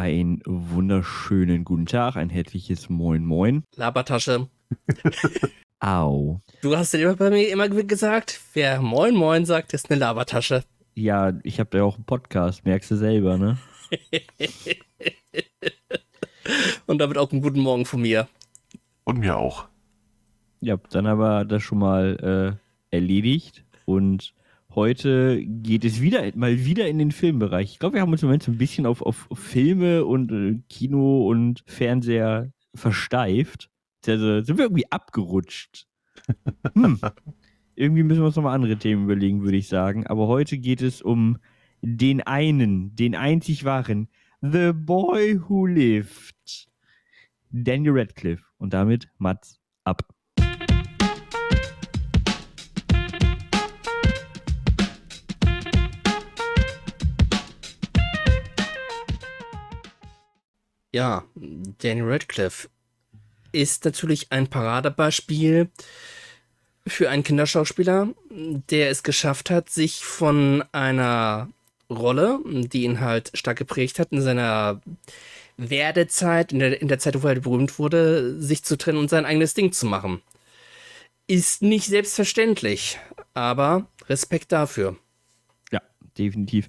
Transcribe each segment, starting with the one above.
Ein wunderschönen guten Tag, ein herzliches Moin Moin. Labertasche. Au. Du hast ja immer bei mir immer gesagt, wer Moin Moin sagt, ist eine Labertasche. Ja, ich habe ja auch einen Podcast, merkst du selber, ne? Und damit auch einen guten Morgen von mir. Und mir auch. Ja, dann aber das schon mal äh, erledigt. Und heute geht es wieder mal wieder in den Filmbereich. Ich glaube, wir haben uns im Moment so ein bisschen auf, auf Filme und äh, Kino und Fernseher versteift. Also sind wir irgendwie abgerutscht. Hm. irgendwie müssen wir uns nochmal andere Themen überlegen, würde ich sagen. Aber heute geht es um den einen, den einzig wahren, The Boy Who Lived. Daniel Radcliffe. Und damit Mats ab. Ja, Daniel Radcliffe ist natürlich ein Paradebeispiel für einen Kinderschauspieler, der es geschafft hat, sich von einer Rolle, die ihn halt stark geprägt hat in seiner Werdezeit, in der, in der Zeit, wo er berühmt wurde, sich zu trennen und sein eigenes Ding zu machen. Ist nicht selbstverständlich, aber Respekt dafür. Ja, definitiv.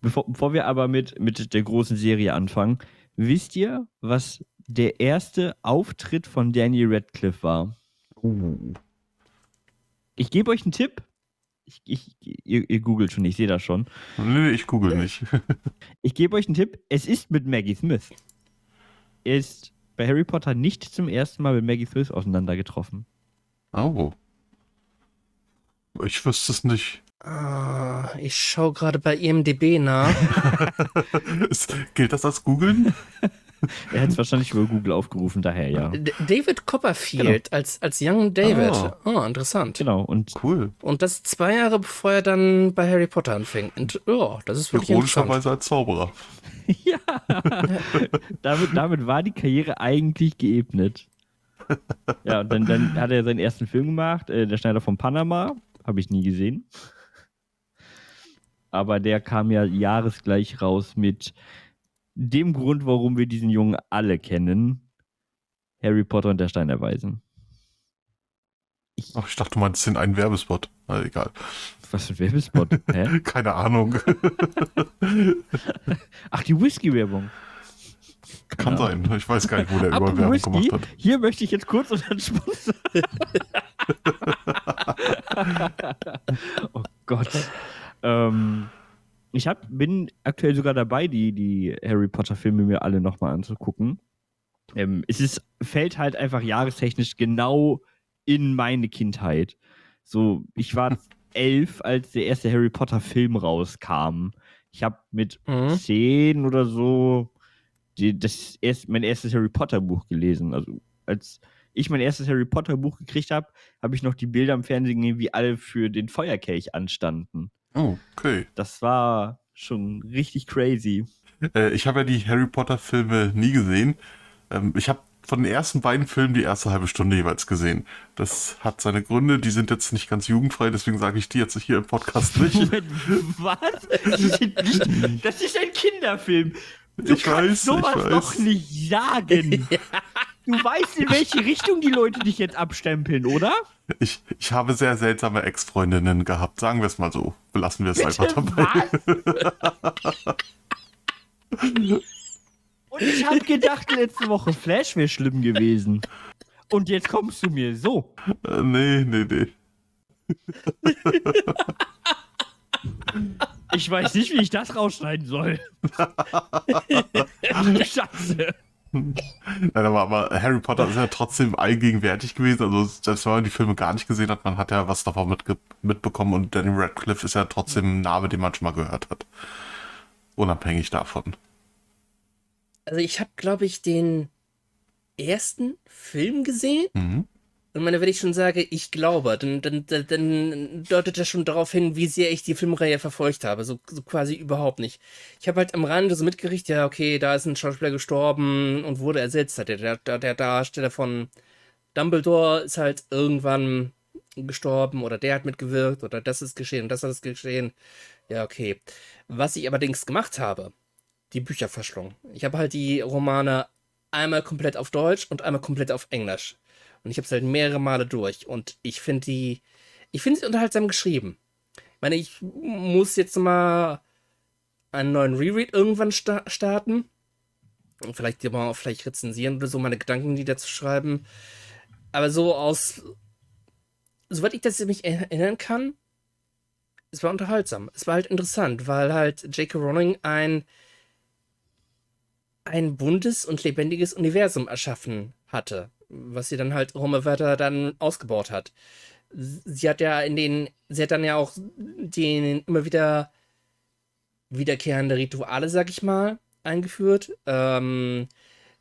Bevor, bevor wir aber mit, mit der großen Serie anfangen, wisst ihr, was der erste Auftritt von Daniel Radcliffe war? Uh. Ich gebe euch einen Tipp. Ich, ich, ihr, ihr googelt schon, ich sehe das schon. Nee, ich google nicht. Ich gebe euch einen Tipp. Es ist mit Maggie Smith. Er ist bei Harry Potter nicht zum ersten Mal mit Maggie Smith auseinandergetroffen. Oh. Ich wüsste es nicht. Ah, ich schaue gerade bei IMDB nach. Gilt das als googeln? Er hat es wahrscheinlich über Google aufgerufen, daher ja. D David Copperfield als, als Young David. Ah. Oh, interessant. Genau, und Cool. Und das zwei Jahre bevor er dann bei Harry Potter anfing. Und ja, das ist wirklich interessant. Ironischerweise als Zauberer. ja, damit, damit war die Karriere eigentlich geebnet. Ja, und dann, dann hat er seinen ersten Film gemacht, äh, Der Schneider von Panama. Habe ich nie gesehen. Aber der kam ja jahresgleich raus mit dem Grund, warum wir diesen Jungen alle kennen. Harry Potter und der Stein der Weisen. Ach, ich dachte, du meinst den einen Werbespot. Na, egal. Was für ein Werbespot? Hä? Keine Ahnung. Ach, die Whisky-Werbung. Kann Ja. sein. Ich weiß gar nicht, wo der Apropos über Werbung Whisky, gemacht hat. hier möchte ich jetzt kurz unseren Sponsor. oh Gott. Ähm, ich hab, bin aktuell sogar dabei, die, die Harry Potter-Filme mir alle nochmal anzugucken. Ähm, es ist, fällt halt einfach jahrestechnisch genau in meine Kindheit. So, ich war elf, als der erste Harry Potter-Film rauskam. Ich habe mit Mhm. zehn oder so die, das erst, mein erstes Harry Potter Buch gelesen. Also als ich mein erstes Harry Potter Buch gekriegt habe, habe ich noch die Bilder im Fernsehen gesehen, wie alle für den Feuerkelch anstanden. Oh, okay. Das war schon richtig crazy. Äh, ich habe ja die Harry Potter Filme nie gesehen. Ähm, ich habe von den ersten beiden Filmen die erste halbe Stunde jeweils gesehen. Das hat seine Gründe, die sind jetzt nicht ganz jugendfrei, deswegen sage ich die jetzt hier im Podcast nicht. Moment, was? Das ist, nicht, das ist ein Kinderfilm. Du Ich kannst weiß, sowas ich weiß. doch nicht sagen. Du weißt, in welche Richtung die Leute dich jetzt abstempeln, oder? Ich, ich habe sehr seltsame Ex-Freundinnen gehabt, sagen wir es mal so. Belassen wir es Bitte, einfach dabei. was? Und ich habe gedacht, letzte Woche Flash wäre schlimm gewesen. Und jetzt kommst du mir so. Äh, nee, nee, nee. Ich weiß nicht, wie ich das rausschneiden soll. Ach du Scheiße. Nein, aber, aber Harry Potter ist ja trotzdem allgegenwärtig gewesen. Also selbst wenn man die Filme gar nicht gesehen hat, man hat ja was davon mitge mitbekommen und Daniel Radcliffe ist ja trotzdem ein Name, den man schon mal gehört hat. Unabhängig davon. Also ich habe, glaube ich, den ersten Film gesehen. Mhm. Und meine, wenn ich schon sage, ich glaube, dann, dann, dann, deutet das schon darauf hin, wie sehr ich die Filmreihe verfolgt habe. So, so quasi überhaupt nicht. Ich habe halt am Rande so mitgerichtet, ja, okay, da ist ein Schauspieler gestorben und wurde ersetzt. Der, der, der Darsteller von Dumbledore ist halt irgendwann gestorben oder der hat mitgewirkt oder das ist geschehen und das ist geschehen. Ja, okay. Was ich allerdings gemacht habe, die Bücher verschlungen. Ich habe halt die Romane einmal komplett auf Deutsch und einmal komplett auf Englisch. Und ich habe es halt mehrere Male durch. Und ich finde die, ich finde sie unterhaltsam geschrieben. Ich meine, ich muss jetzt mal einen neuen Reread irgendwann sta starten. Und vielleicht die mal vielleicht rezensieren oder so, meine Gedanken niederzuschreiben. schreiben aber so aus, soweit ich das mich erinnern kann, es war unterhaltsam. Es war halt interessant, weil halt J.K. Rowling ein, ein buntes und lebendiges Universum erschaffen hatte, was sie dann halt weiter dann ausgebaut hat. Sie hat ja in den, sie hat dann ja auch den immer wieder wiederkehrende Rituale, sag ich mal, eingeführt. Ähm,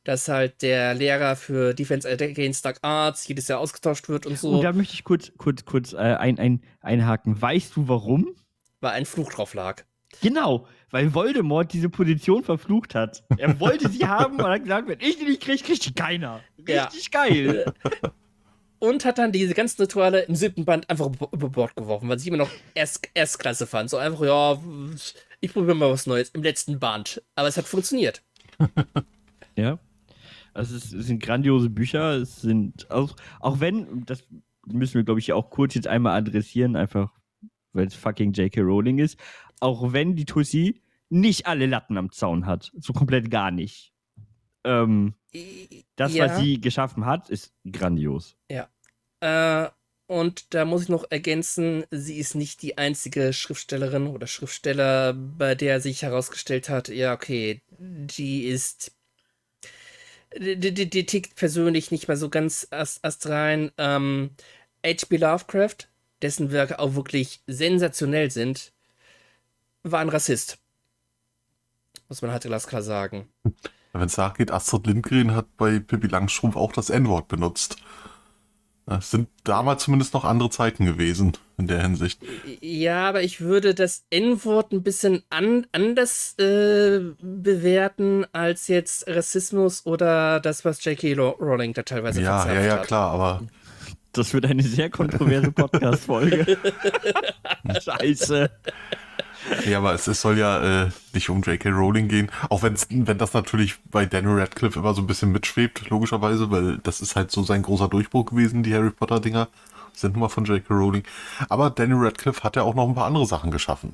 dass halt der Lehrer für Defense Against Dark Arts jedes Jahr ausgetauscht wird und so. Und da möchte ich kurz, kurz, kurz äh, ein, ein, einhaken. Weißt du warum? Weil ein Fluch drauf lag. Genau, weil Voldemort diese Position verflucht hat. Er wollte sie haben und hat gesagt, wenn ich die nicht kriege, kriegt die keiner. Richtig ja. geil. Und hat dann diese ganzen Rituale im siebten Band einfach über Bord geworfen, weil sie immer noch Erst Erstklasse fand. So einfach, ja, ich probiere mal was Neues im letzten Band. Aber es hat funktioniert. ja. Also es, sind grandiose Bücher. Es sind auch, auch wenn, das müssen wir, glaube ich, auch kurz jetzt einmal adressieren, einfach weil es fucking J.K. Rowling ist. Auch wenn die Tussi nicht alle Latten am Zaun hat. So komplett gar nicht. Ähm, das, ja. was sie geschaffen hat, ist grandios. Ja. Äh, und da muss ich noch ergänzen, sie ist nicht die einzige Schriftstellerin oder Schriftsteller, bei der sich herausgestellt hat, ja, okay, die ist die, die, die tickt persönlich nicht mehr so ganz astrein. Ähm, H.P. Lovecraft, dessen Werke auch wirklich sensationell sind, war ein Rassist. Muss man halt glasklar sagen. Wenn es nachgeht, Astrid Lindgren hat bei Pippi Langstrumpf auch das N-Wort benutzt. Es sind damals zumindest noch andere Zeiten gewesen in der Hinsicht. Ja, aber ich würde das N-Wort ein bisschen an, anders äh, bewerten als jetzt Rassismus oder das, was J.K. Rowling da teilweise ja, Ja, ja, klar, aber. Das wird eine sehr kontroverse Podcast-Folge. Scheiße. Ja, aber es, es soll ja äh, nicht um J.K. Rowling gehen, auch wenn's, wenn das natürlich bei Daniel Radcliffe immer so ein bisschen mitschwebt, logischerweise, weil das ist halt so sein großer Durchbruch gewesen, die Harry Potter-Dinger sind nun mal von J.K. Rowling. Aber Daniel Radcliffe hat ja auch noch ein paar andere Sachen geschaffen.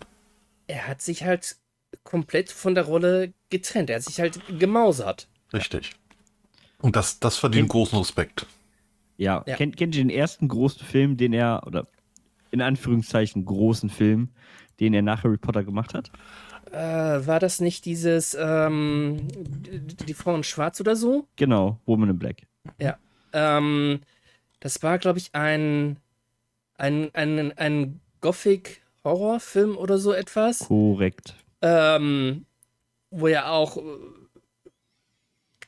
Er hat sich halt komplett von der Rolle getrennt. Er hat sich halt gemausert. Richtig. Und das, das verdient großen Respekt. Ja, ja. Kennt, kennt ihr den ersten großen Film, den er, oder in Anführungszeichen großen Film, den er nach Harry Potter gemacht hat? Äh, war das nicht dieses ähm, die, Frau in Schwarz oder so? Genau, Woman in Black. Ja. Ähm, das war, glaube ich, ein, ein, ein, ein Gothic-Horrorfilm oder so etwas. Korrekt. Ähm, wo ja auch äh,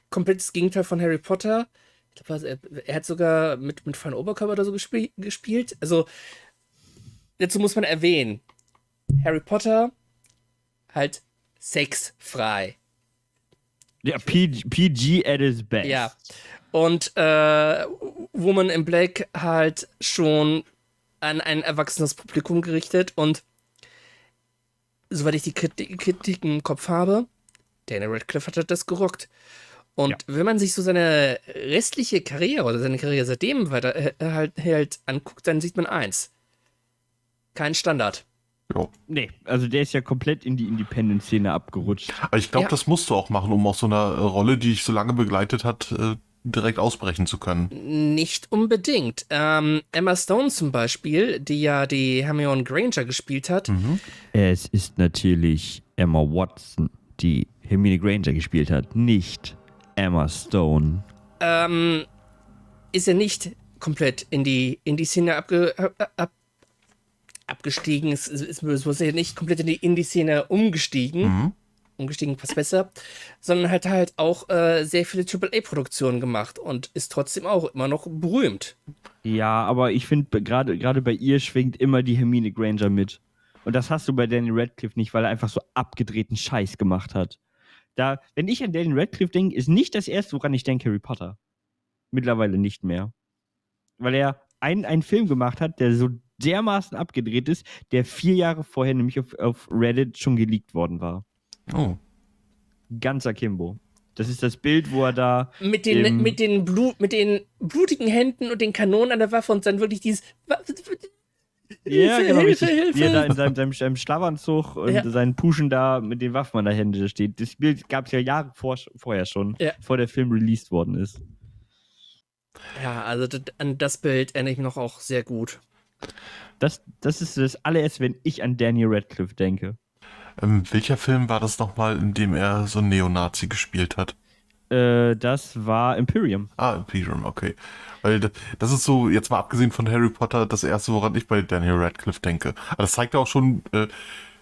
komplettes Gegenteil von Harry Potter. Ich glaube, er, er, hat sogar mit, mit freiem Oberkörper oder so gespiel, gespielt. Also, dazu muss man erwähnen, Harry Potter halt sexfrei. Ja, PG, PG at its best. Ja. Und äh, Woman in Black halt schon an ein erwachsenes Publikum gerichtet und soweit ich die Kritik, Kritik im Kopf habe, Daniel Radcliffe hat das gerockt. Und ja. wenn man sich so seine restliche Karriere oder seine Karriere seitdem weiter äh, halt, halt anguckt, dann sieht man eins. Kein Standard. Ja. Nee, also der ist ja komplett in die Independent-Szene abgerutscht. Aber ich glaube, ja. das musst du auch machen, um aus so einer Rolle, die dich so lange begleitet hat, äh, direkt ausbrechen zu können. Nicht unbedingt. Ähm, Emma Stone zum Beispiel, die ja die Hermione Granger gespielt hat. Mhm. Es ist natürlich Emma Watson, die Hermine Granger gespielt hat, nicht Emma Stone. Ähm, ist er nicht komplett in die, in die Szene abge, ab, abgestiegen. Es, es, es muss ja nicht komplett in die Indie-Szene umgestiegen. Mhm. Umgestiegen passt besser. Sondern hat halt auch äh, sehr viele AAA-Produktionen gemacht und ist trotzdem auch immer noch berühmt. Ja, aber ich finde, gerade bei ihr schwingt immer die Hermine Granger mit. Und das hast du bei Daniel Radcliffe nicht, weil er einfach so abgedrehten Scheiß gemacht hat. Da, wenn ich an Daniel Radcliffe denke, ist nicht das erste, woran ich denke, Harry Potter. Mittlerweile nicht mehr. Weil er einen, einen Film gemacht hat, der so dermaßen abgedreht ist, der vier Jahre vorher nämlich auf, auf Reddit schon geleakt worden war. Oh. Ganz akimbo. Das ist das Bild, wo er da. Mit den, im- mit, den Blut, mit den blutigen Händen und den Kanonen an der Waffe und dann wirklich dieses. Ja, Hilfe, genau, Hilfe, richtig. Wie er da in Hilfe. seinem, seinem, seinem Schlafanzug und Ja. seinen Puschen da mit den Waffen an der Hände steht. Das Bild gab es ja Jahre vor, vorher schon, Ja. bevor der Film released worden ist. Ja, also das, an das Bild erinnere ich mich noch auch sehr gut. Das, das ist das allererste, wenn ich an Daniel Radcliffe denke. Ähm, welcher Film war das nochmal, in dem er so einen Neonazi gespielt hat? Äh, das war Imperium. Ah, Imperium, okay. Weil das ist so, jetzt mal abgesehen von Harry Potter, das erste, woran ich bei Daniel Radcliffe denke. Aber das zeigt ja auch schon, äh,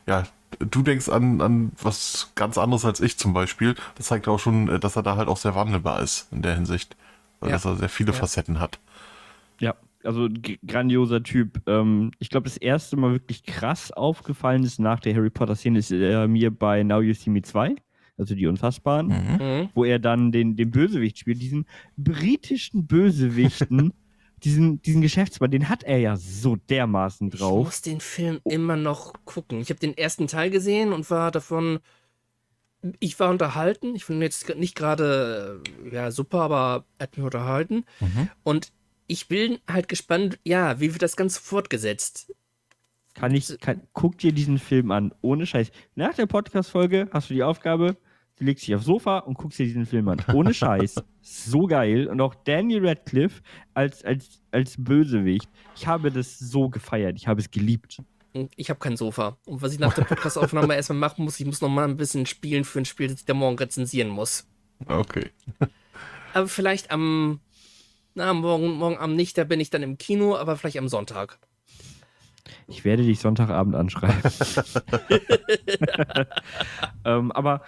ja, du denkst an, an was ganz anderes als ich zum Beispiel. Das zeigt auch schon, äh, dass er da halt auch sehr wandelbar ist in der Hinsicht. Weil Ja. dass er sehr viele Ja. Facetten hat. Ja, also grandioser Typ. Ähm, ich glaube, das erste Mal wirklich krass aufgefallen ist nach der Harry Potter-Szene ist äh, mir bei Now You See Me 2, also die Unfassbaren, Mhm. wo er dann den, den Bösewicht spielt, diesen britischen Bösewichten, diesen, diesen Geschäftsmann, den hat er ja so dermaßen Ich drauf. muss den Film immer noch gucken. Ich habe den ersten Teil gesehen und war davon. Ich war unterhalten. Ich finde ihn jetzt nicht gerade ja, super, aber er hat mich unterhalten. Mhm. Und ich bin halt gespannt, ja, wie wird das Ganze fortgesetzt? Kann ich, kann, guck dir diesen Film an, ohne Scheiß. Nach der Podcast-Folge hast du die Aufgabe, du legst dich aufs Sofa und guckst dir diesen Film an. Ohne Scheiß. so geil. Und auch Daniel Radcliffe als, als, als Bösewicht. Ich habe das so gefeiert. Ich habe es geliebt. Und Ich habe kein Sofa. Und was ich nach der Podcast-Aufnahme erstmal machen muss, ich muss noch mal ein bisschen spielen für ein Spiel, das ich da morgen rezensieren muss. Okay. Aber vielleicht am. Na, morgen, morgen Abend nicht, da bin ich dann im Kino, aber vielleicht am Sonntag. Ich werde dich Sonntagabend anschreiben. ähm, aber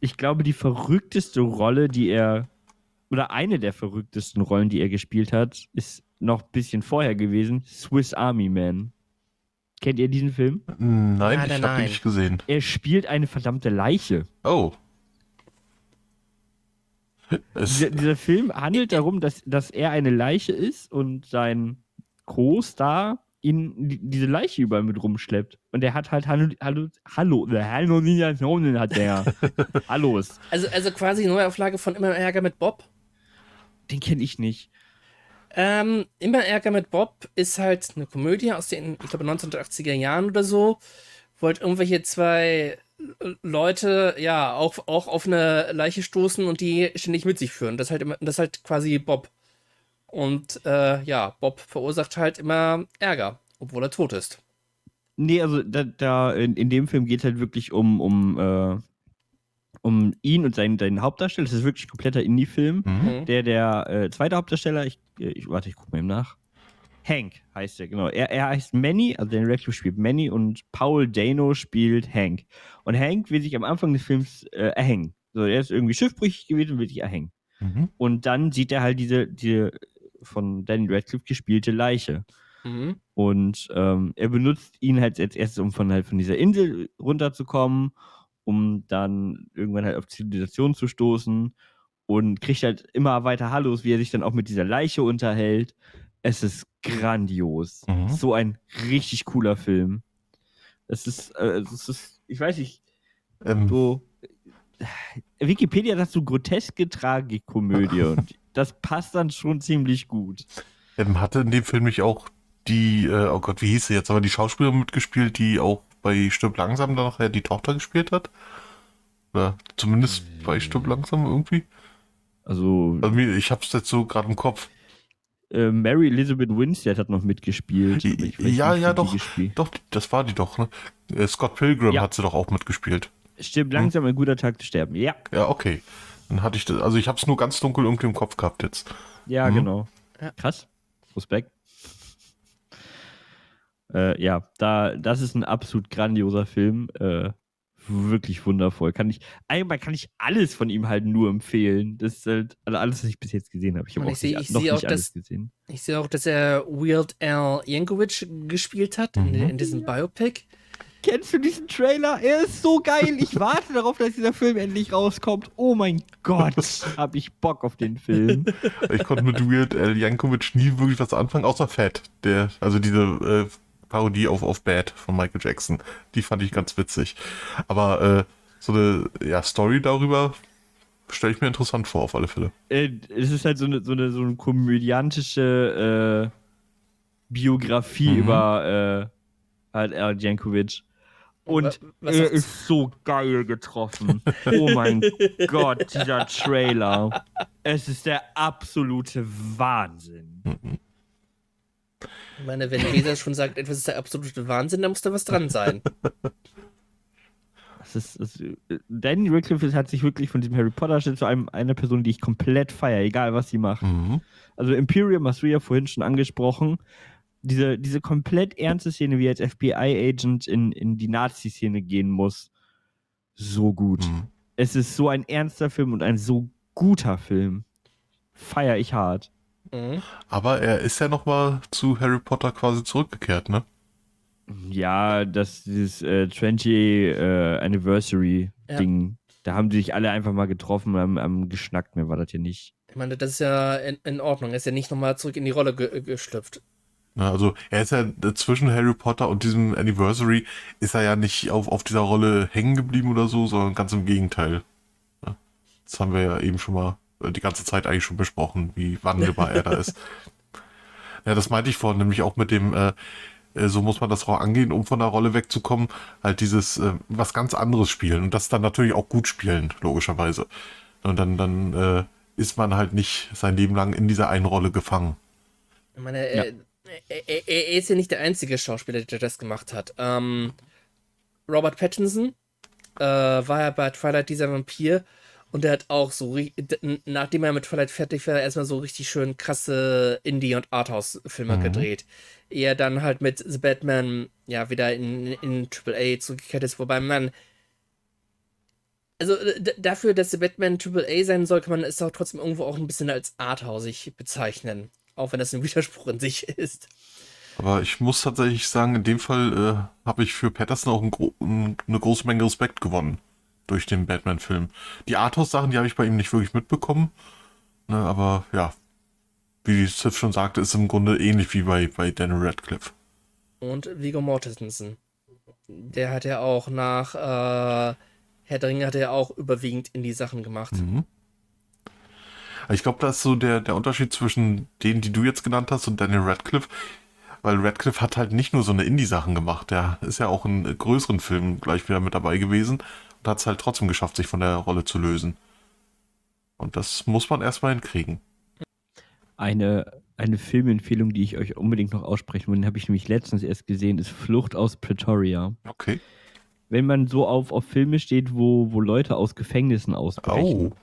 ich glaube, die verrückteste Rolle, die er, oder eine der verrücktesten Rollen, die er gespielt hat, ist noch ein bisschen vorher gewesen: Swiss Army Man. Kennt ihr diesen Film? Nein, Leider ich habe ihn nicht gesehen. Er spielt eine verdammte Leiche. Oh. Es, Dieser, dieser Film handelt darum, dass, dass er eine Leiche ist und sein Co-Star ihn die- diese Leiche überall mit rumschleppt. Und er hat halt Hallo, Hallo, Hallo, Halluzinationen hat der. Hallos. Also, also quasi Neuauflage von Immer Ärger mit Bob. Den kenne ich nicht. Ähm, Immer Ärger mit Bob ist halt eine Komödie aus den, ich glaube, 1980er Jahren oder so. Wo halt irgendwelche zwei äh, Leute, ja, auch, auch auf eine Leiche stoßen und die ständig mit sich führen. Das ist halt, immer, das ist halt quasi Bob. Und äh, ja, Bob verursacht halt immer Ärger, obwohl er tot ist. Nee, also da, da in, in dem Film geht es halt wirklich um, um, äh, um ihn und seinen, seinen Hauptdarsteller. Das ist wirklich ein kompletter Indie-Film. mhm. Mhm. Der, der äh, zweite Hauptdarsteller, ich, äh, ich warte, ich gucke mal eben nach. Hank heißt er, genau. Er, er heißt Manny, also Daniel Radcliffe spielt Manny und Paul Dano spielt Hank. Und Hank will sich am Anfang des Films äh, erhängen. So, er ist irgendwie schiffbrüchig gewesen und will sich erhängen. Mhm. Und dann sieht er halt diese, diese von Daniel Radcliffe gespielte Leiche. Mhm. Und ähm, er benutzt ihn halt als erstes, um von, halt von dieser Insel runterzukommen, um dann irgendwann halt auf Zivilisation zu stoßen und kriegt halt immer weiter Hallos, wie er sich dann auch mit dieser Leiche unterhält. Es ist grandios. Mhm. So ein richtig cooler Film. Es ist, äh, es ist, ich weiß nicht, Ähm, so. Wikipedia sagt so groteske Tragikomödie und das passt dann schon ziemlich gut. ähm, hatte in dem Film nicht auch die, äh, oh Gott, wie hieß sie jetzt, aber die Schauspielerin mitgespielt, die auch bei Stirb langsam dann nachher die Tochter gespielt hat? Oder zumindest bei Stirb langsam irgendwie? Also, Also ich hab's jetzt so gerade im Kopf. Äh, Mary Elizabeth Winstead hat noch mitgespielt. Ja, nicht, ja, doch. gespielt- Doch, das war die doch, ne? Äh, Scott Pilgrim Ja. hat sie doch auch mitgespielt. Stirbt langsam ein guter Tag zu sterben. Ja, Ja, okay. Dann hatte ich das, also ich hab's nur ganz dunkel irgendwie im Kopf gehabt jetzt. ja, Mhm. genau. Ja. Krass. Respekt. Äh, ja, da, das ist ein absolut grandioser Film. Äh, wirklich wundervoll. Kann ich, einmal kann ich alles von ihm halt nur empfehlen. Das ist halt also alles, was ich bis jetzt gesehen habe. Ich habe auch ich seh- nicht, ich noch seh auch, nicht alles dass- gesehen. Ich sehe auch, dass er Weird Al Yankovic gespielt hat in, Mhm. in diesem Biopic. Kennst du diesen Trailer? Er ist so geil. Ich warte darauf, dass dieser Film endlich rauskommt. Oh mein Gott, hab ich Bock auf den Film. Ich konnte mit Weird Al Yankovic nie wirklich was anfangen, außer Fat. Der, also diese äh, Parodie auf, auf Bad von Michael Jackson. Die fand ich ganz witzig. Aber äh, so eine ja, Story darüber stelle ich mir interessant vor, auf alle Fälle. Äh, es ist halt so eine, so eine, so eine komödiantische äh, Biografie Mhm. über äh, halt Al Jankovic. Und Wa- was er ist so geil getroffen. Oh mein Gott, dieser Trailer. Es ist der absolute Wahnsinn. Ich meine, wenn Weser schon sagt, etwas ist der absolute Wahnsinn, dann muss da was dran sein. Das ist, das, Danny Radcliffe hat sich wirklich von diesem Harry Potter Shit zu einem, einer Person, die ich komplett feiere, egal was sie macht. Mhm. Also Imperium hast du ja vorhin schon angesprochen. Diese, diese komplett ernste Szene, wie er als FBI-Agent in, in die Nazi-Szene gehen muss. So gut. Mhm. Es ist so ein ernster Film und ein so guter Film. Feier ich hart. Mhm. Aber er ist ja nochmal zu Harry Potter quasi zurückgekehrt, ne? Ja, das dieses äh, 20 äh, Anniversary Ja. Ding, da haben die sich alle einfach mal getroffen und haben, haben geschnackt. Mehr war das ja nicht. Ich meine, das ist ja in, in Ordnung. Er ist ja nicht nochmal zurück in die Rolle ge geschlüpft. Ne, Also er ist ja zwischen Harry Potter und diesem Anniversary ist er ja nicht auf, auf dieser Rolle hängen geblieben oder so, sondern ganz im Gegenteil. Ne? Das haben wir ja eben schon mal äh, die ganze Zeit eigentlich schon besprochen, wie wandelbar er da ist. Ja, das meinte ich vorhin, nämlich auch mit dem, äh, äh, so muss man das auch angehen, um von der Rolle wegzukommen, halt dieses äh, was ganz anderes spielen und das dann natürlich auch gut spielen, logischerweise. Und dann, dann äh, ist man halt nicht sein Leben lang in dieser einen Rolle gefangen. Ich meine, er, er, er, er ist ja nicht der einzige Schauspieler, der das gemacht hat. Ähm, Robert Pattinson äh, war ja bei Twilight dieser Vampir und der hat auch so, nachdem er mit Twilight fertig war, erstmal so richtig schön krasse Indie- und Arthouse-Filme Mhm. gedreht. Eher dann halt mit The Batman ja wieder in, in AAA zurückgekehrt ist, wobei man also dafür, dass The Batman AAA sein soll, kann man es auch trotzdem irgendwo auch ein bisschen als arthausig bezeichnen. Auch wenn das ein Widerspruch in sich ist. Aber ich muss tatsächlich sagen, in dem Fall äh, habe ich für Patterson auch ein gro ein, eine große Menge Respekt gewonnen durch den Batman-Film. Die Arthouse-Sachen, die habe ich bei ihm nicht wirklich mitbekommen. Ne, aber ja, wie Sif schon sagte, ist im Grunde ähnlich wie bei, bei Daniel Radcliffe. Und Viggo Mortensen. Der hat ja auch nach äh, Herr der Ringe hat er auch überwiegend in die Sachen gemacht. Mhm. Ich glaube, da ist so der, der Unterschied zwischen denen, die du jetzt genannt hast, und Daniel Radcliffe. Weil Radcliffe hat halt nicht nur so eine Indie-Sachen gemacht. Der ist ja auch in größeren Filmen gleich wieder mit dabei gewesen und hat es halt trotzdem geschafft, sich von der Rolle zu lösen. Und das muss man erstmal hinkriegen. Eine, eine Filmempfehlung, die ich euch unbedingt noch aussprechen will, den habe ich nämlich letztens erst gesehen, ist Flucht aus Pretoria. Okay. Wenn man so auf, auf Filme steht, wo, wo Leute aus Gefängnissen ausbrechen. Oh.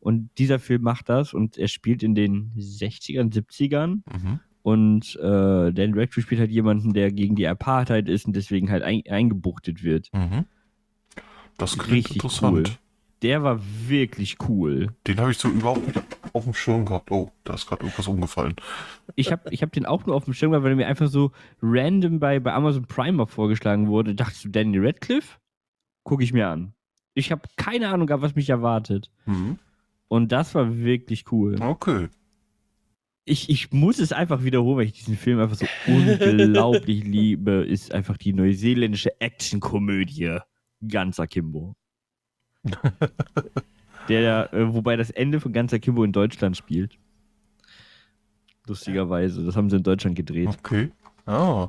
Und dieser Film macht das und er spielt in den 60ern, 70ern. Mhm. Und äh, Dan Radcliffe spielt halt jemanden, der gegen die Apartheid ist und deswegen halt ein, eingebuchtet wird. Mhm. Das klingt Richtig interessant. cool. Der war wirklich cool. Den habe ich so überhaupt nicht auf dem Schirm gehabt. Oh, da ist gerade irgendwas umgefallen. Ich habe ich hab den auch nur auf dem Schirm, gehabt, weil er mir einfach so random bei, bei Amazon Prime mal vorgeschlagen wurde. Dachtest du, Danny Radcliffe? Gucke ich mir an. Ich habe keine Ahnung gehabt, was mich erwartet. Mhm. Und das war wirklich cool. Okay. Ich, ich muss es einfach wiederholen, weil ich diesen Film einfach so unglaublich liebe. Ist einfach die neuseeländische Actionkomödie. Ganz Akimbo. Der, äh, wobei das Ende von Ganz Akimbo in Deutschland spielt. Lustigerweise. Das haben sie in Deutschland gedreht. Okay. Ah.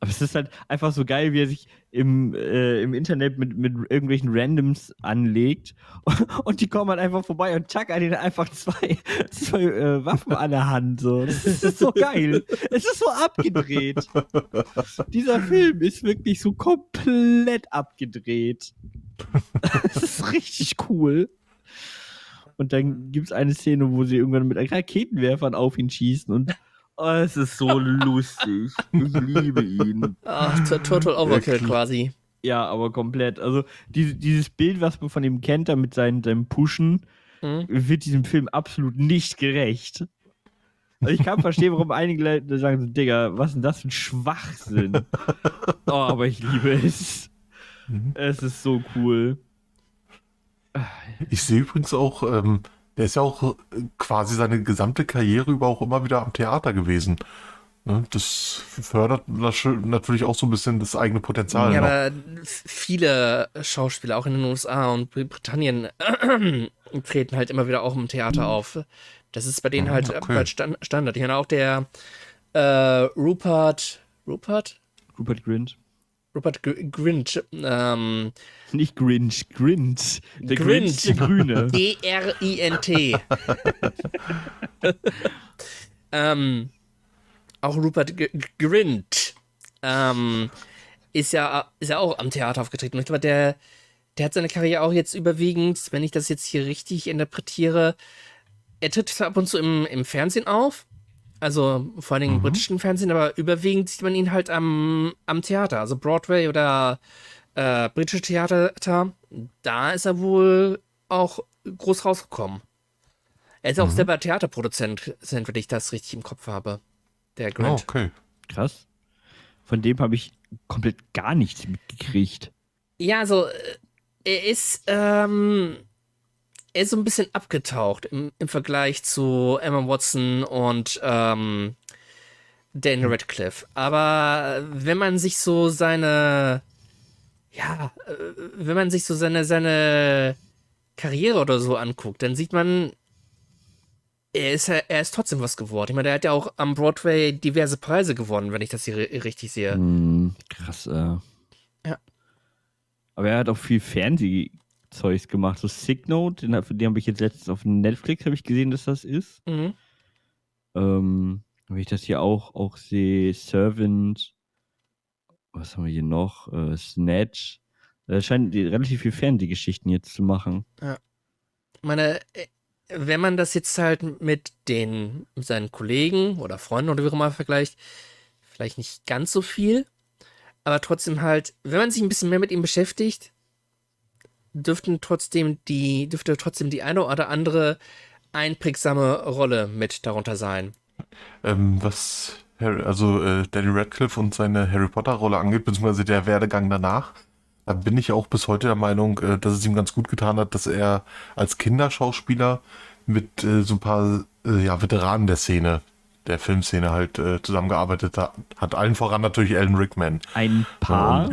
Aber es ist halt einfach so geil, wie er sich im, äh, im Internet mit, mit irgendwelchen Randoms anlegt und die kommen halt einfach vorbei und zack, hat ihn einfach zwei, zwei äh, Waffen an der Hand. So. Das ist so geil. Es ist so abgedreht. Dieser Film ist wirklich so komplett abgedreht. Das ist richtig cool. Und dann gibt es eine Szene, wo sie irgendwann mit Raketenwerfern auf ihn schießen und oh, es ist so lustig. Ich liebe ihn. Ach, Total Overkill quasi. Ja, aber komplett. Also diese, dieses Bild, was man von ihm kennt, da mit seinen, seinem Pushen, Mhm. wird diesem Film absolut nicht gerecht. Also ich kann verstehen, warum einige Leute sagen so, Digga, was ist denn das für ein Schwachsinn? oh, aber ich liebe es. Mhm. Es ist so cool. Ich sehe übrigens auch, ähm, der ist ja auch äh, quasi seine gesamte Karriere über auch immer wieder am Theater gewesen. Ne, das fördert natürlich auch so ein bisschen das eigene Potenzial. Ja, noch. aber viele Schauspieler, auch in den USA und Britannien, äh, treten halt immer wieder auch im Theater auf. Das ist bei denen halt okay. Standard. Ich meine auch der äh, Rupert. Rupert? Rupert Grint. Rupert Gr Grinch. Ähm, Nicht Grinch, Grint. Der Grinch, der Grüne. D-R-I-N-T. ähm, auch Rupert G Grint ähm, ist, ja, ist ja auch am Theater aufgetreten. Und ich glaube, der, der hat seine Karriere auch jetzt überwiegend, wenn ich das jetzt hier richtig interpretiere, er tritt zwar ab und zu im, im Fernsehen auf, also vor allem im mhm. britischen Fernsehen, aber überwiegend sieht man ihn halt am, am Theater, also Broadway oder äh, britische Theater. Da ist er wohl auch groß rausgekommen. Er ist auch mhm. selber Theaterproduzent, wenn ich das richtig im Kopf habe. Der Grant. Oh, okay. Krass. Von dem habe ich komplett gar nichts mitgekriegt. Ja, also äh, er ist, ähm, er ist so ein bisschen abgetaucht im, im Vergleich zu Emma Watson und ähm, Daniel Radcliffe. Aber wenn man sich so seine, ja, äh, wenn man sich so seine, seine Karriere oder so anguckt, dann sieht man, er ist, er ist trotzdem was geworden. Ich meine, der hat ja auch am Broadway diverse Preise gewonnen, wenn ich das hier richtig sehe. Mm, krass, äh. Ja. Aber er hat auch viel Fernsehzeugs gemacht. So Sick Note, den, den habe ich jetzt letztens auf Netflix ich gesehen, dass das ist. Mhm. Ähm, wenn ich das hier auch, auch sehe, Servant, was haben wir hier noch? Äh, Snatch. Er scheint relativ viel Fernsehgeschichten jetzt zu machen. Ja. Meine, äh, wenn man das jetzt halt mit den mit seinen Kollegen oder Freunden oder wie auch immer vergleicht, vielleicht nicht ganz so viel, aber trotzdem halt, wenn man sich ein bisschen mehr mit ihm beschäftigt, dürften trotzdem die dürfte trotzdem die eine oder andere einprägsame Rolle mit darunter sein. Ähm, was Harry, also äh, Danny Radcliffe und seine Harry Potter Rolle angeht, beziehungsweise der Werdegang danach, da bin ich auch bis heute der Meinung, äh, dass es ihm ganz gut getan hat, dass er als Kinderschauspieler mit äh, so ein paar äh, ja, Veteranen der Szene, der Filmszene halt äh, zusammengearbeitet hat. Hat allen voran natürlich Alan Rickman. Ein Paar?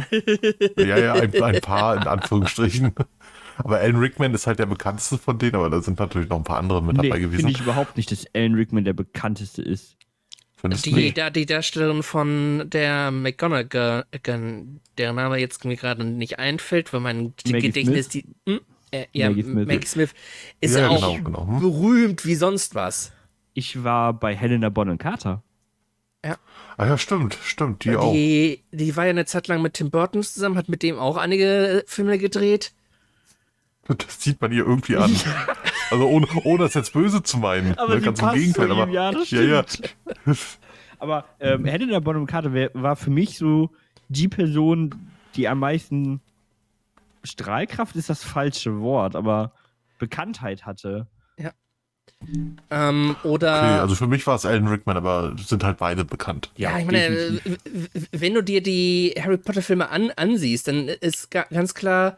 ja, ja, ein, ein Paar in Anführungsstrichen. Aber Alan Rickman ist halt der bekannteste von denen, aber da sind natürlich noch ein paar andere mit nee, dabei gewesen. Finde ich überhaupt nicht, dass Alan Rickman der bekannteste ist. Die, da, die Darstellerin von der McGonagall, deren Name jetzt mir gerade nicht einfällt, weil mein Maggie Gedächtnis Smith? die. Hm? Äh, ja, Maggie Smith, Maggie Smith ist ja, auch genau, genau. Hm? berühmt wie sonst was. Ich war bei Helena Bonham Carter. Ja. Ah ja, stimmt, stimmt, die, die auch. Die war ja eine Zeit lang mit Tim Burton zusammen, hat mit dem auch einige Filme gedreht. Das sieht man ihr irgendwie an. Also ohne, ohne das jetzt böse zu meinen. Aber ne? ganz im Gegenteil. Aber, ja, das. Ja, ja. aber ähm, Helena Bonham Carter war für mich so die Person, die am meisten Strahlkraft ist das falsche Wort, aber Bekanntheit hatte. Ähm, oder. Okay, also für mich war es Alan Rickman, aber sind halt beide bekannt. Ja, ja ich meine, wenn du dir die Harry Potter-Filme an, ansiehst, dann ist ganz klar,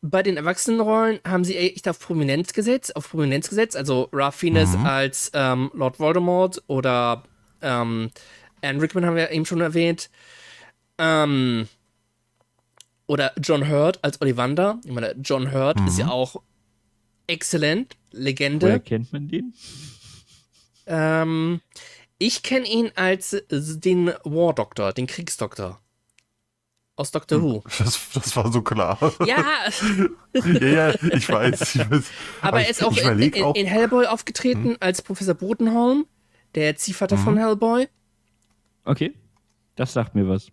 bei den Erwachsenenrollen haben sie echt auf Prominenz gesetzt, auf Prominenz gesetzt. Also Ralph Fiennes mhm. als ähm, Lord Voldemort oder ähm, Anne Rickman haben wir eben schon erwähnt. Ähm, oder John Hurt als Ollivander. Ich meine, John Hurt mhm. ist ja mhm. auch exzellent, Legende. Woher kennt man den? Ähm, ich kenne ihn als den War Doctor, den Kriegsdoktor. Aus Doctor Who. Das, das war so klar. Ja. ja, ja, ich weiß. Ich weiß. Aber, Aber er ist auch, in, in, in, Hellboy aufgetreten hm. als Professor Botenholm, der Ziehvater hm. von Hellboy. Okay. Das sagt mir was.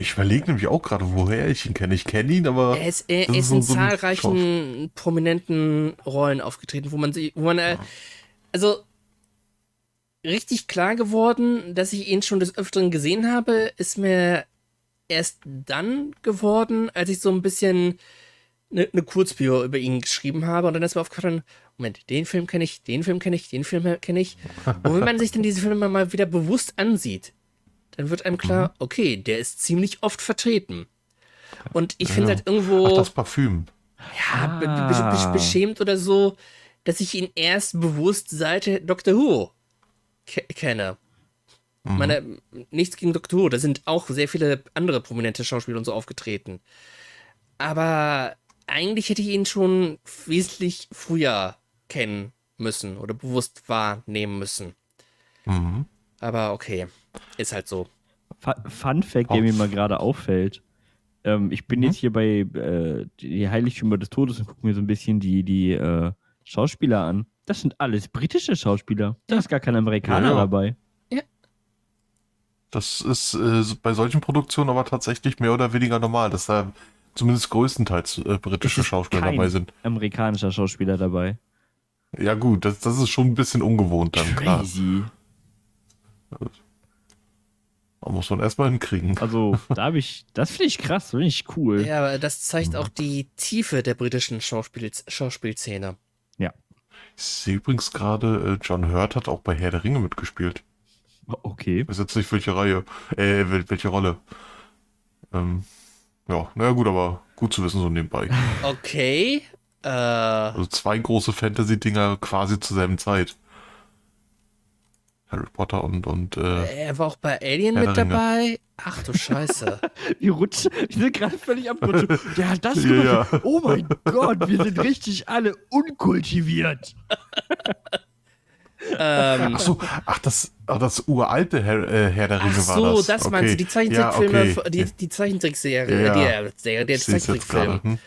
Ich überlege nämlich auch gerade, woher ich ihn kenne. Ich kenne ihn, aber. Er ist, er ist, in so zahlreichen prominenten Rollen aufgetreten, wo man sich, wo man, äh, also richtig klar geworden, dass ich ihn schon des Öfteren gesehen habe, ist mir erst dann geworden, als ich so ein bisschen eine, eine Kurzbio über ihn geschrieben habe und dann ist mir aufgefallen, Moment, den Film kenne ich, den Film kenne ich, den Film kenne ich. Und wenn man sich dann diese Filme mal wieder bewusst ansieht, dann wird einem klar, mhm. okay, der ist ziemlich oft vertreten. Und ich finde ja. halt irgendwo. Ach, das Parfüm. Ja, ah. beschämt oder so, dass ich ihn erst bewusst seit Doctor Who kenne. Mhm. Meine, nichts gegen Doctor Who, da sind auch sehr viele andere prominente Schauspieler und so aufgetreten. Aber eigentlich hätte ich ihn schon wesentlich früher kennen müssen oder bewusst wahrnehmen müssen. Mhm. Aber okay, ist halt so. Fun Fact, der mir mal gerade auffällt. Ähm, ich bin mhm. jetzt hier bei äh, die Heiligtümer des Todes und gucke mir so ein bisschen die, die äh, Schauspieler an. Das sind alles britische Schauspieler. Da ist gar kein Amerikaner ja, ja. dabei. Ja. Das ist äh, bei solchen Produktionen aber tatsächlich mehr oder weniger normal, dass da zumindest größtenteils äh, britische Schauspieler dabei sind. Amerikanischer Schauspieler dabei. Ja, gut, das, das ist schon ein bisschen ungewohnt dann, Crazy. klar. Da muss man erstmal hinkriegen. Also, da habe ich, das finde ich krass, finde ich cool. Ja, aber das zeigt auch die Tiefe der britischen Schauspiel, Schauspielszene. Ja. Ich sehe übrigens gerade, äh, John Hurt hat auch bei Herr der Ringe mitgespielt. Okay. Ich weiß jetzt nicht, welche Reihe, äh, welche Rolle. Ähm, ja, naja, gut, aber gut zu wissen, so nebenbei. Okay. Äh. Also zwei große Fantasy-Dinger quasi zur selben Zeit. Harry Potter und. und äh, er war auch bei Alien Herr mit dabei. Ach du Scheiße. wir rutschen, wir sind gerade völlig abgerutscht. Der hat das gemacht. Ja, ja. Oh mein Gott, wir sind richtig alle unkultiviert. ähm, ach so, ach das, ach, das uralte Herr, äh, Herr der Ringe ach so, war das. so, das okay. meinst du, die Zeichentrickfilme, ja, okay. die, die Zeichentrickserie, ja, der, der, der Zeichentrickfilm. Hm?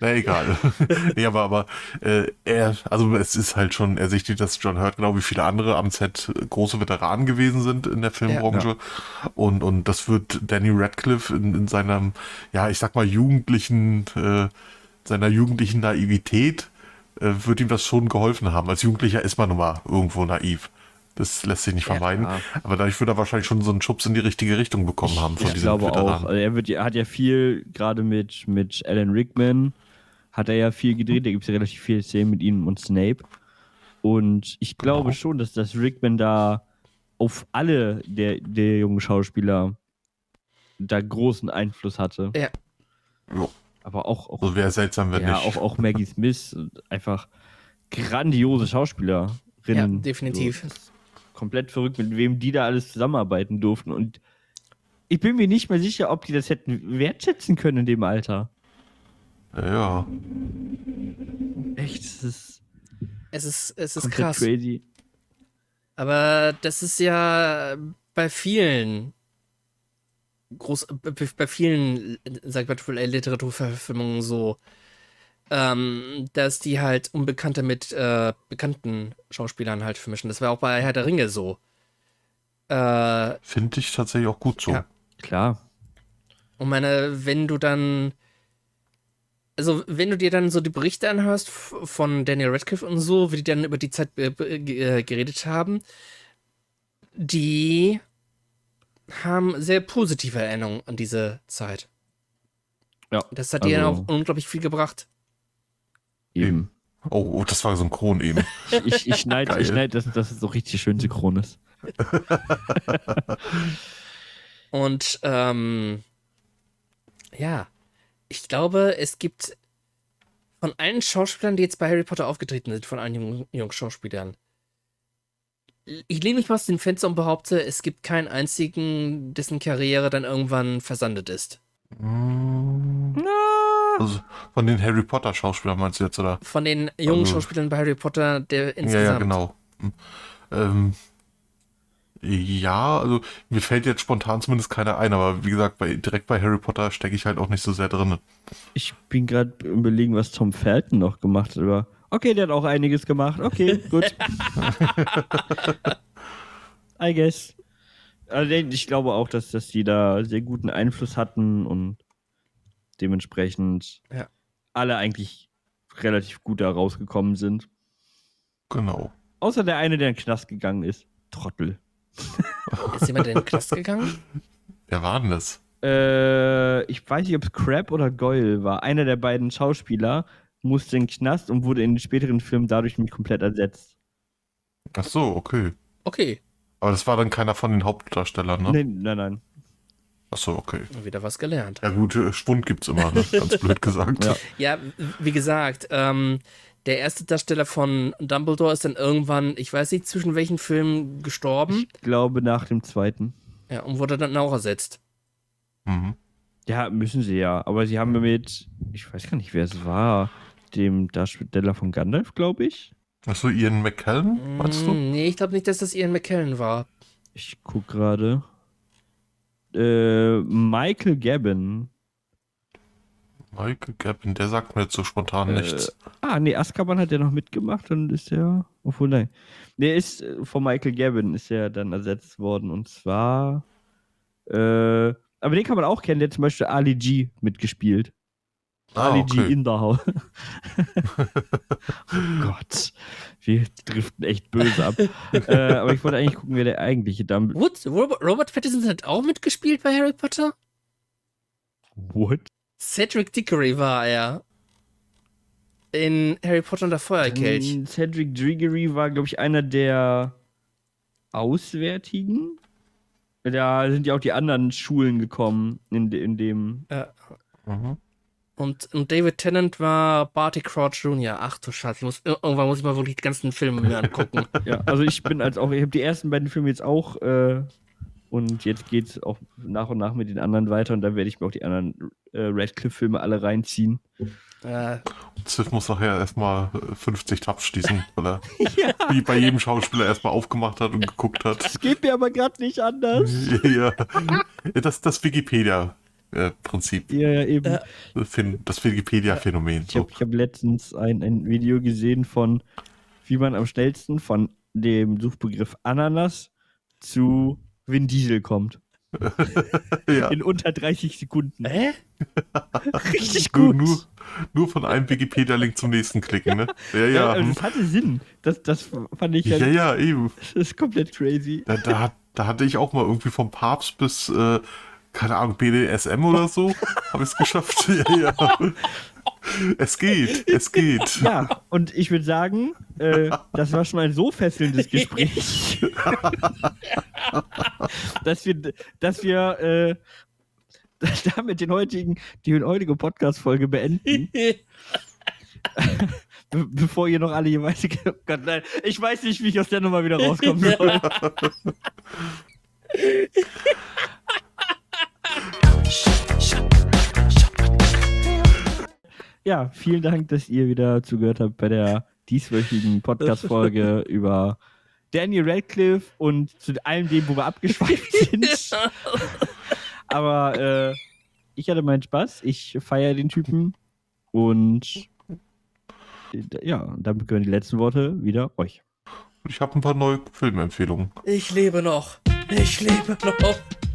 Na egal. nee, aber, aber äh, er, also es ist halt schon ersichtlich, dass John Hurt genau wie viele andere am Set große Veteranen gewesen sind in der Filmbranche. Ja, ja. Und, und das wird Danny Radcliffe in, in seinem, ja, ich sag mal, jugendlichen, äh, seiner jugendlichen Naivität, äh, wird ihm das schon geholfen haben. Als Jugendlicher ist man nun mal irgendwo naiv. Das lässt sich nicht vermeiden. Ja, aber dadurch wird er wahrscheinlich schon so einen Schubs in die richtige Richtung bekommen haben von ich diesem glaube Veteranen. auch. Also er, wird, er hat ja viel gerade mit, mit Alan Rickman hat er ja viel gedreht. Da gibt es ja relativ viele Szenen mit ihm und Snape. Und ich glaube genau. schon, dass das Rickman da auf alle der, der jungen Schauspieler da großen Einfluss hatte. Ja. Aber auch, auch so wäre seltsam, wenn ja, nicht. Auch, auch Maggie Smith, einfach grandiose Schauspielerinnen. Ja, definitiv. So, komplett verrückt, mit wem die da alles zusammenarbeiten durften. Und ich bin mir nicht mehr sicher, ob die das hätten wertschätzen können in dem Alter. Ja. Echt, es ist. Es ist, es ist krass. Crazy. Aber das ist ja bei vielen groß, bei vielen, sag ich mal, Literaturverfilmungen so, ähm, dass die halt Unbekannte mit äh, bekannten Schauspielern halt vermischen. Das war auch bei Herr der Ringe so. Äh, Finde ich tatsächlich auch gut so. Ja. Klar. Und meine, wenn du dann also wenn du dir dann so die Berichte anhörst von Daniel Radcliffe und so, wie die dann über die Zeit äh, geredet haben, die haben sehr positive Erinnerungen an diese Zeit. Ja. Das hat also, dir auch unglaublich viel gebracht. Eben. Oh, oh das war synchron eben. ich, ich, ich schneide, ich schneid, dass das so richtig schön synchron ist. und ähm, ja, ich glaube, es gibt von allen Schauspielern, die jetzt bei Harry Potter aufgetreten sind, von allen jungen, jungen Schauspielern, ich lehne mich mal aus dem Fenster und behaupte, es gibt keinen einzigen, dessen Karriere dann irgendwann versandet ist. Also von den Harry Potter Schauspielern meinst du jetzt, oder? Von den jungen also, Schauspielern bei Harry Potter, der insgesamt. Ja, ja, genau. Hm. Ähm, ja, also mir fällt jetzt spontan zumindest keiner ein, aber wie gesagt, bei, direkt bei Harry Potter stecke ich halt auch nicht so sehr drin. Ich bin gerade überlegen, was Tom Felton noch gemacht hat, aber okay, der hat auch einiges gemacht. Okay, gut. I guess. Also ich glaube auch, dass, dass die da sehr guten Einfluss hatten und dementsprechend ja. alle eigentlich relativ gut da rausgekommen sind. Genau. Außer der eine, der in den Knast gegangen ist. Trottel. Ist jemand in den Knast gegangen? Wer war denn das? Äh, ich weiß nicht, ob es Crab oder Goyle war. Einer der beiden Schauspieler musste in den Knast und wurde in den späteren Filmen dadurch nämlich komplett ersetzt. Ach so, okay. Okay. Aber das war dann keiner von den Hauptdarstellern, ne? Nee, nein, nein. Ach so, okay. Wieder was gelernt. Ja gut, äh, Schwund gibt's immer, ne? ganz blöd gesagt. Ja. ja, wie gesagt, ähm, der erste Darsteller von Dumbledore ist dann irgendwann, ich weiß nicht, zwischen welchen Filmen gestorben. Ich glaube nach dem zweiten. Ja, und wurde dann auch ersetzt. Mhm. Ja, müssen sie ja. Aber sie haben mit, ich weiß gar nicht, wer es war, dem Darsteller von Gandalf, glaube ich. Achso, Ian McKellen, meinst du? Mm, Nee, ich glaube nicht, dass das Ian McKellen war. Ich guck gerade. Äh, Michael Gabin. Michael Gavin, der sagt mir jetzt so spontan nichts. Ah, nee, Azkaban hat ja noch mitgemacht und ist ja. Obwohl, nein. Der ist äh, von Michael Gavin ist ja dann ersetzt worden und zwar. Äh, aber den kann man auch kennen, der hat zum Beispiel Ali G mitgespielt. Ah, Ali G okay. in the House. oh Gott. Wir driften echt böse ab. äh, aber ich wollte eigentlich gucken, wer der eigentliche Dumbledore. What? Robert, Robert Pattinson hat auch mitgespielt bei Harry Potter? What? Cedric Diggory war er. In Harry Potter und der Feuerkelch. Cedric Diggory war, glaube ich, einer der Auswärtigen. Da sind ja auch die anderen Schulen gekommen in, de in dem. Ja. Mhm. Und, und David Tennant war Barty Crouch Jr. Ach du Scheiße, ich muss, irgendwann muss ich mal wirklich die ganzen Filme mir angucken. Ja, also ich bin als auch, ich habe die ersten beiden Filme jetzt auch äh, und jetzt geht's auch nach und nach mit den anderen weiter und dann werde ich mir auch die anderen äh, Radcliffe-Filme alle reinziehen. äh, Ziff muss nachher erstmal äh, 50 Tabs schließen, weil er wie bei jedem Schauspieler erstmal aufgemacht hat und geguckt hat. Das geht mir aber gerade nicht anders. ja. Das, das Wikipedia-Prinzip. Ja, ja, eben. Das Wikipedia-Phänomen. Ich habe So. ich hab letztens ein, ein Video gesehen von, wie man am schnellsten von dem Suchbegriff Ananas zu Vin Diesel kommt. Ja. In unter 30 Sekunden. hä? Richtig Nur, gut. nur, nur von einem Wikipedia-Link zum nächsten klicken, ne? Ja, ja, ja. also hm. das hatte Sinn. Das, das fand ich Ja, halt, ja, eben. das ist komplett crazy. Da, da, da hatte ich auch mal irgendwie vom Papst bis, äh, keine Ahnung, BDSM oder so, habe ich es geschafft. Ja, ja. Es geht, es geht. Ja, und ich würde sagen, äh, das war schon ein so fesselndes Gespräch, dass wir, dass wir äh, damit den heutigen, die heutige Podcast-Folge beenden, be bevor ihr noch alle weiß, oh Gott, nein, ich weiß nicht, wie ich aus der Nummer wieder rauskommen soll. Ja, vielen Dank, dass ihr wieder zugehört habt bei der dieswöchigen Podcast-Folge über Daniel Radcliffe und zu allem dem, wo wir abgeschweift sind. Aber äh, ich hatte meinen Spaß. Ich feiere den Typen. Und ja, damit gehören die letzten Worte wieder euch. Ich habe ein paar neue Filmempfehlungen. Ich lebe noch. Ich lebe noch.